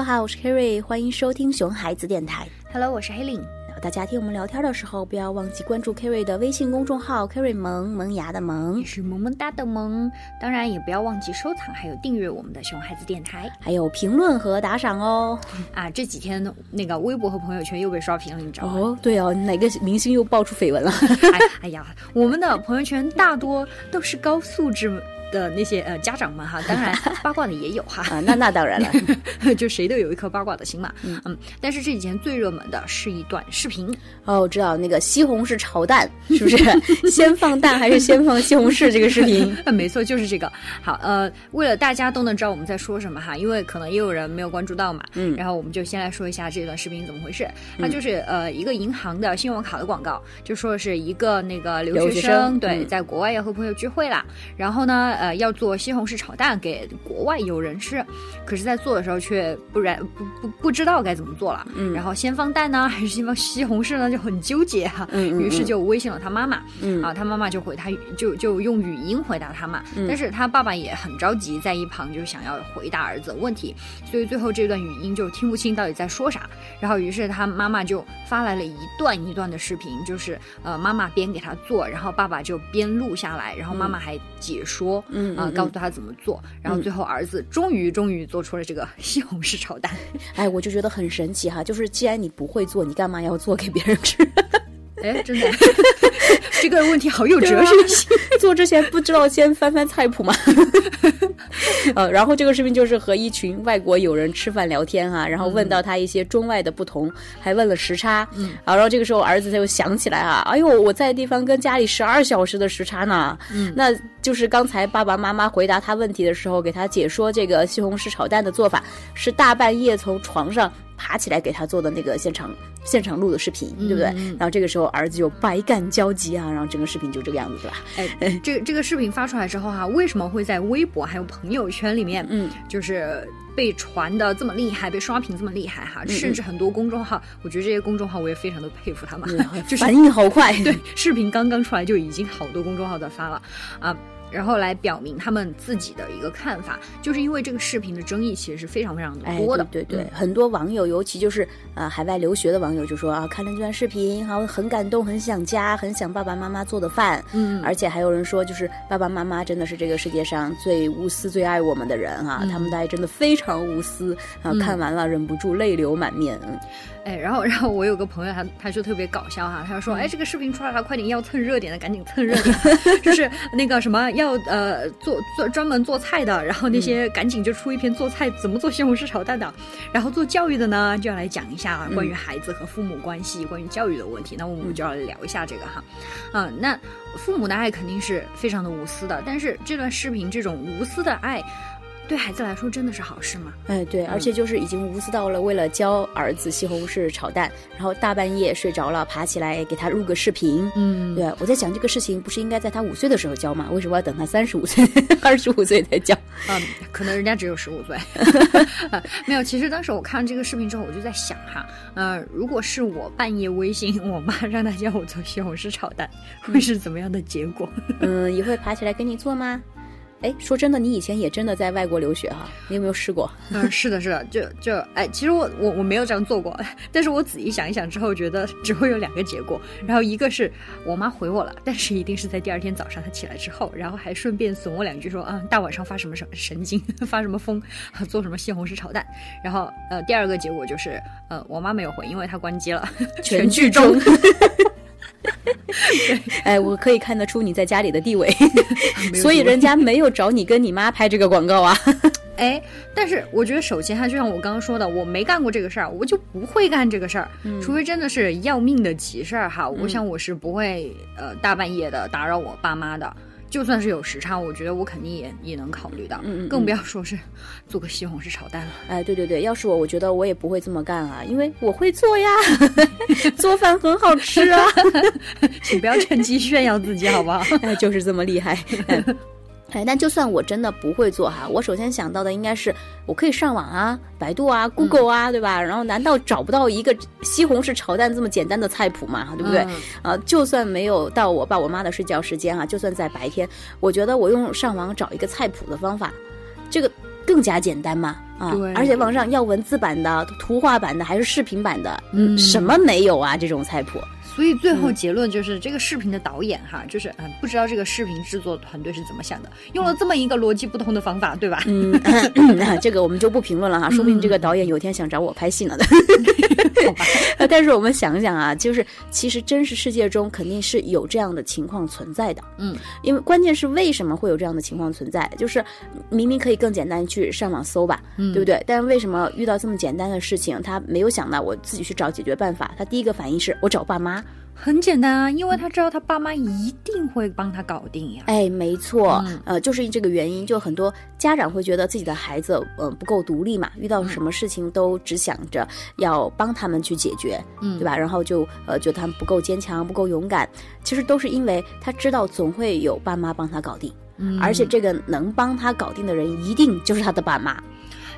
Hello，好，我是 Kerry，欢迎收听熊孩子电台。Hello，我是黑令。大家听我们聊天的时候，不要忘记关注 Kerry 的微信公众号 “Kerry 萌萌芽的萌也”，是萌萌哒的萌，当然也不要忘记收藏还有订阅我们的熊孩子电台还有评论和打赏哦。啊！这几天那个微博和朋友圈又被刷屏了，你知道吗？哦，对哦，哪个明星又爆出绯闻了？哎哎呀，我们的朋友圈大多都是高素质的那些呃家长们哈，当然八卦的也有哈。啊，那那当然了。就谁都有一颗八卦的心嘛，嗯嗯但是这几天最热门的是一段视频，哦，我知道那个西红柿炒蛋是不是先放蛋还是先放西红柿？这个视频呃 没错，就是这个。好，呃，为了大家都能知道我们在说什么哈，因为可能也有人没有关注到嘛，嗯然后我们就先来说一下这段视频怎么回事。它就是呃一个银行的信用卡的广告，就说是一个那个留留学学生生对，嗯在国外要和朋友聚会啦，然后呢呃要做西红柿炒蛋给国外友人吃，可是在做的时候却不然不不不知道该怎么做了，嗯。然后先放蛋呢还是先放西红柿呢就很纠结哈、嗯嗯。于是就微信了他妈妈，嗯。啊，他妈妈就回他就就用语音回答他嘛，但是他爸爸也很着急，在一旁就想要回答儿子的问题，所以最后这段语音就听不清到底在说啥，然后于是他妈妈就发来了一段一段的视频，就是呃妈妈边给他做，然后爸爸就边录下来，然后妈妈还解说，啊、嗯啊告诉他怎么做，然后最后儿子终于终于做出了这个 西红柿炒蛋，哎，我就觉得很神奇哈，就是既然你不会做，你干嘛要做给别人吃？哎，真的，这个问题好有哲学性。做之前不知道先翻翻菜谱吗？呃，然后这个视频就是和一群外国友人吃饭聊天哈、然后问到他一些中外的不同，还问了时差。嗯，然后这个时候儿子他又想起来啊，哎呦，我在的地方跟家里十二小时的时差呢。嗯，那就是刚才爸爸妈妈回答他问题的时候，给他解说这个西红柿炒蛋的做法，是大半夜从床上。爬起来给他做的那个现场现场录的视频，对不对？然后这个时候儿子就百感交集啊，然后整个视频就这个样子，对吧？哎，这个这个视频发出来之后哈、为什么会在微博还有朋友圈里面，嗯，就是被传的这么厉害，被刷屏这么厉害哈、甚至很多公众号，我觉得这些公众号我也非常的佩服他们，就是反应好快，对，视频刚刚出来就已经好多公众号在发了啊。然后来表明他们自己的一个看法，就是因为这个视频的争议其实是非常非常的哎，多的，对对对，嗯很多网友，尤其就是啊、海外留学的网友就说啊，看了这段视频，好很感动，很想家，很想爸爸妈妈做的饭。嗯而且还有人说，就是爸爸妈妈真的是这个世界上最无私、最爱我们的人哈、他们的爱真的非常无私啊！看完了忍不住泪流满面。嗯哎，然后然后我有个朋友他他就特别搞笑哈，他就说，哎，这个视频出来了，快点要蹭热点的赶紧蹭热点，就是那个什么要呃做做专门做菜的，然后那些赶紧就出一篇做菜怎么做西红柿炒蛋的，然后做教育的呢就要来讲一下关于孩子和父母关系、关于教育的问题，那我们就要聊一下这个哈，啊，那父母的爱肯定是非常的无私的，但是这段视频这种无私的爱。对孩子来说真的是好事吗？哎，对，而且就是已经无私到了为了教儿子西红柿炒蛋，然后大半夜睡着了，爬起来给他录个视频。嗯，对，我在想这个事情不是应该在他五岁的时候教吗？为什么要等他三十五岁、二十五岁才教？嗯，可能人家只有十五岁，啊没有。其实当时我看这个视频之后，我就在想哈，呃，如果是我半夜微信我妈让她教我做西红柿炒蛋，会是怎么样的结果？嗯，也会爬起来给你做吗？哎，说真的，你以前也真的在外国留学哈，你有没有试过？嗯，是的，是的，就就哎，其实我我我没有这样做过，但是我仔细想一想之后，觉得只会有两个结果。然后一个是我妈回我了，但是一定是在第二天早上她起来之后，然后还顺便损我两句说啊，大晚上发什么神神经，发什么疯，做什么西红柿炒蛋。然后呃，第二个结果就是呃，我妈没有回，因为她关机了，全剧终。哎，我可以看得出你在家里的地位，所以人家没有找你跟你妈拍这个广告啊。哎，但是我觉得首先哈，就像我刚刚说的，我没干过这个事儿，我就不会干这个事儿，除非真的是要命的急事儿哈。我想我是不会呃大半夜的打扰我爸妈的。就算是有时差，我觉得我肯定也也能考虑到，嗯更不要说是做个西红柿炒蛋了。哎，对对对，要是我，我觉得我也不会这么干啊，因为我会做呀，做饭很好吃啊，请不要趁机炫耀自己，好不好？哎，就是这么厉害。哎哎，但就算我真的不会做哈，我首先想到的应该是我可以上网啊，百度啊，Google 啊，对吧？然后难道找不到一个西红柿炒蛋这么简单的菜谱吗？对不对？嗯啊，就算没有到我爸我妈的睡觉时间啊、就算在白天，我觉得我用上网找一个菜谱的方法，这个更加简单嘛。啊，而且网上要文字版的、图画版的还是视频版的，嗯什么没有啊？这种菜谱，所以最后结论就是，这个视频的导演哈，就是嗯，不知道这个视频制作团队是怎么想的，用了这么一个逻辑不通的方法，对吧？嗯，这个我们就不评论了哈，说不定这个导演有一天想找我拍戏呢 但是我们想想啊，就是其实真实世界中肯定是有这样的情况存在的，嗯，因为关键是为什么会有这样的情况存在？就是明明可以更简单去上网搜吧，嗯对不对？但是为什么遇到这么简单的事情，他没有想到我自己去找解决办法？他第一个反应是我找爸妈，很简单啊，因为他知道他爸妈一定会帮他搞定呀。哎，没错，嗯呃，就是这个原因，就很多家长会觉得自己的孩子呃不够独立嘛，遇到什么事情都只想着要帮他们去解决，嗯对吧？然后就呃觉得他们不够坚强、不够勇敢，其实都是因为他知道总会有爸妈帮他搞定，嗯而且这个能帮他搞定的人一定就是他的爸妈。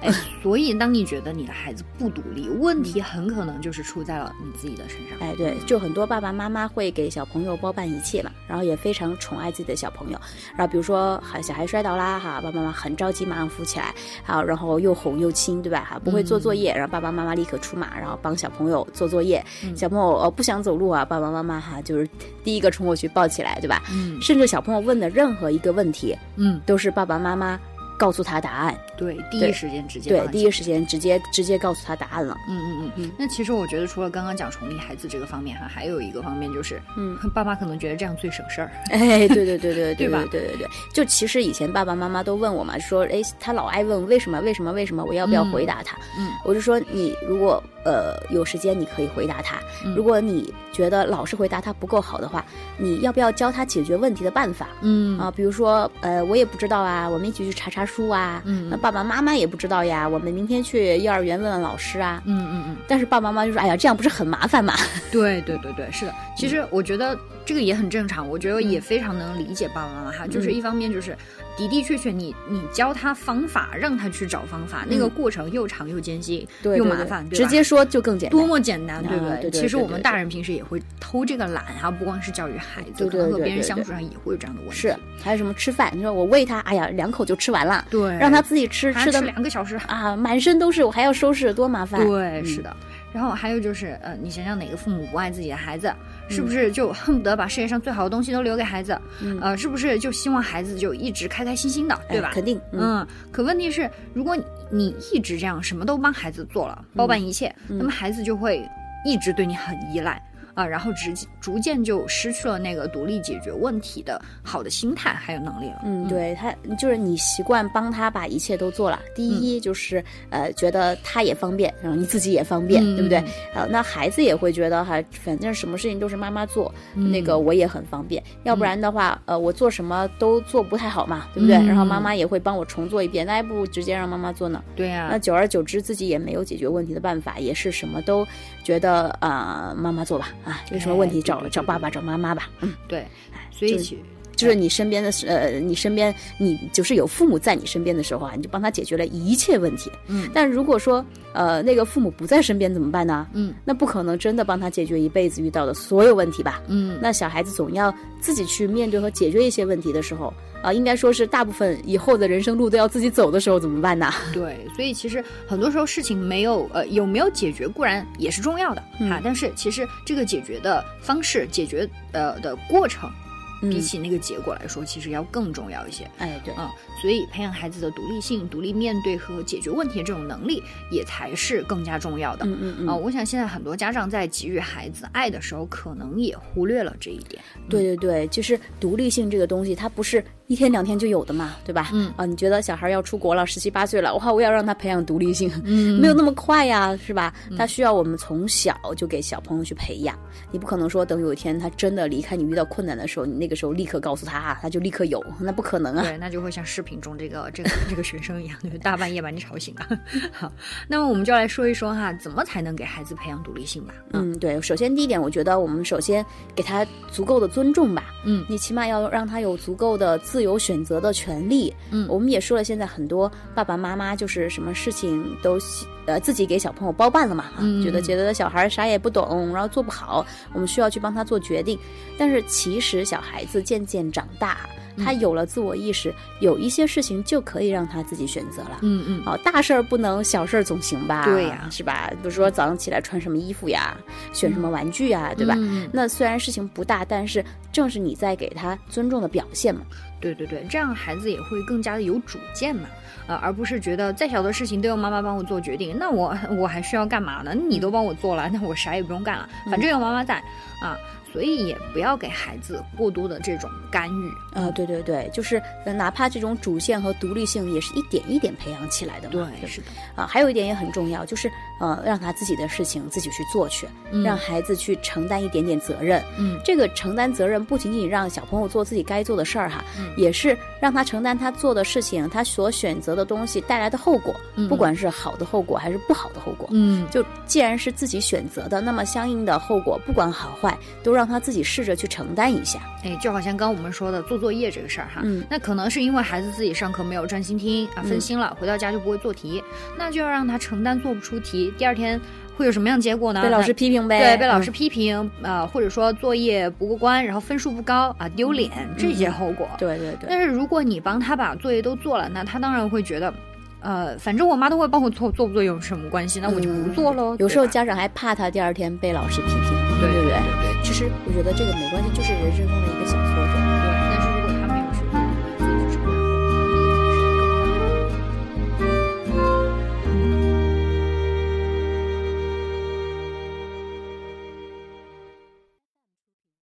哎，所以当你觉得你的孩子不独立，问题很可能就是出在了你自己的身上。哎，对，就很多爸爸妈妈会给小朋友包办一切嘛，然后也非常宠爱自己的小朋友。然后比如说，哈，小孩摔倒啦，哈，爸爸妈妈很着急，马上扶起来，好，然后又哄又亲，对吧？哈，不会做作业，然后爸爸妈妈立刻出马，然后帮小朋友做作业。小朋友呃不想走路啊，爸爸妈妈哈就是第一个冲过去抱起来，对吧？嗯甚至小朋友问的任何一个问题，嗯，都是爸爸妈妈告诉他答案，对，第一时间直接对第一时间直接直接告诉他答案了。嗯嗯嗯嗯。那其实我觉得，除了刚刚讲宠溺孩子这个方面哈，还有一个方面就是，嗯，爸妈可能觉得这样最省事儿。哎，对对对对对吧？对对对，就其实以前爸爸妈妈都问我嘛，说，哎，他老爱问为什么为什么为什么，我要不要嗯回答他？嗯。我就说你如果呃有时间，你可以回答他；嗯。如果你觉得老是回答他不够好的话，你要不要教他解决问题的办法？嗯。啊，比如说，呃，我也不知道啊，我们一起去查查书啊。嗯那爸爸妈妈也不知道呀，我们明天去幼儿园问问老师啊。嗯嗯嗯，但是爸爸妈妈就说，哎呀，这样不是很麻烦吗？对对对对，是的。其实我觉得这个也很正常，我觉得也非常能理解爸爸妈妈哈。就是一方面就是的的确确你，你教他方法，让他去找方法，那个过程又长又艰辛，对，对对又麻烦，对直接说就更简单。多么简单，对不对？其实我们大人平时也会偷这个懒哈，不光是教育孩子，可能和别人相处上也会有这样的问题。是，还有什么吃饭？你说我喂他，哎呀，两口就吃完了，对，让他自己吃，吃的两个小时。啊，满身都是，我还要收拾，多麻烦。对，嗯是的。然后还有就是，呃，你想想哪个父母不爱自己的孩子，是嗯不是就恨不得把世界上最好的东西都留给孩子？嗯呃，是不是就希望孩子就一直开开心心的，哎对吧？肯定，嗯，嗯，可问题是，如果你一直这样什么都帮孩子做了，包办一切，嗯那么孩子就会一直对你很依赖啊，然后直逐渐就失去了那个独立解决问题的好的心态还有能力了。嗯，对他就是你习惯帮他把一切都做了。第一就是、呃，觉得他也方便，然后你自己也方便，嗯对不对？呃，那孩子也会觉得哈，反正什么事情都是妈妈做，嗯那个我也很方便。要不然的话，呃，我做什么都做不太好嘛，对不对？嗯然后妈妈也会帮我重做一遍，那还不如直接让妈妈做呢。对呀、那久而久之，自己也没有解决问题的办法，也是什么都觉得啊、呃妈妈做吧，啊，有什么问题找、找爸爸找妈妈吧，嗯。对，所以其就是你身边的是呃，你身边你就是有父母在你身边的时候啊，你就帮他解决了一切问题。嗯但如果说呃那个父母不在身边怎么办呢？嗯那不可能真的帮他解决一辈子遇到的所有问题吧？嗯那小孩子总要自己去面对和解决一些问题的时候啊、应该说是大部分以后的人生路都要自己走的时候怎么办呢？对，所以其实很多时候事情没有呃有没有解决固然也是重要的、嗯哈，但是其实这个解决的方式、解决呃的过程，比嗯起那个结果来说，其实要更重要一些。哎，对，嗯，所以培养孩子的独立性、独立面对和解决问题的这种能力，也才是更加重要的。嗯嗯嗯，啊、我想现在很多家长在给予孩子爱的时候，可能也忽略了这一点。对对对，就是独立性这个东西，它不是一天两天就有的嘛，对吧？嗯啊，你觉得小孩要出国了，十七八岁了，哇，我要让他培养独立性，嗯 没有那么快呀，是吧？他需要我们从小就给小朋友去培养，你不可能说等有一天他真的离开你，遇到困难的时候，你那个时候立刻告诉他啊，他就立刻有，那不可能啊。对，那就会像视频中这个这个 这个学生一样，对，大半夜把你吵醒啊。好，那么我们就来说一说哈，怎么才能给孩子培养独立性吧？嗯，对，首先第一点，我觉得我们首先给他足够的尊重吧。嗯你起码要让他有足够的自由选择的权利。嗯我们也说了，现在很多爸爸妈妈就是什么事情都喜呃自己给小朋友包办了嘛，啊嗯觉得觉得小孩啥也不懂，然后做不好，我们需要去帮他做决定。但是其实小孩子渐渐长大，他有了自我意识，有一些事情就可以让他自己选择了。嗯嗯，哦，大事儿不能，小事儿总行吧？对呀是吧？比如说早上起来穿什么衣服呀，选什么玩具呀，对吧？嗯那虽然事情不大，但是正是你在给他尊重的表现嘛。对对对，这样孩子也会更加的有主见嘛，呃，而不是觉得再小的事情都要妈妈帮我做决定，那我我还需要干嘛呢？你都帮我做了，那我啥也不用干了，反正有妈妈在啊，所以也不要给孩子过多的这种干预。呃，对对对，就是呃哪怕这种主线和独立性，也是一点一点培养起来的嘛。对，是的，啊，还有一点也很重要，就是呃，让他自己的事情自己去做去，嗯让孩子去承担一点点责任。嗯这个承担责任不仅仅让小朋友做自己该做的事儿哈，嗯也是让他承担他做的事情，他所选择的东西带来的后果，嗯不管是好的后果还是不好的后果。嗯，就既然是自己选择的，那么相应的后果不管好坏，都让他自己试着去承担一下。哎，就好像刚刚我们说的做作业这个事儿哈，嗯那可能是因为孩子自己上课没有专心听啊，分心了，回到家就不会做题，那就要让他承担做不出题，第二天会有什么样的结果呢？被老师批评呗，对，被老师嗯批评，呃，或者说作业不过关，然后分数不高啊，丢脸这些后果。对对对，但是如果你帮他把作业都做了，那他当然会觉得，呃，反正我妈都会帮我做，做不做有什么关系？那我就不做喽。有时候家长还怕他第二天被老师批评，对对不对？对对其实我觉得这个没关系，就是人生中的一个小错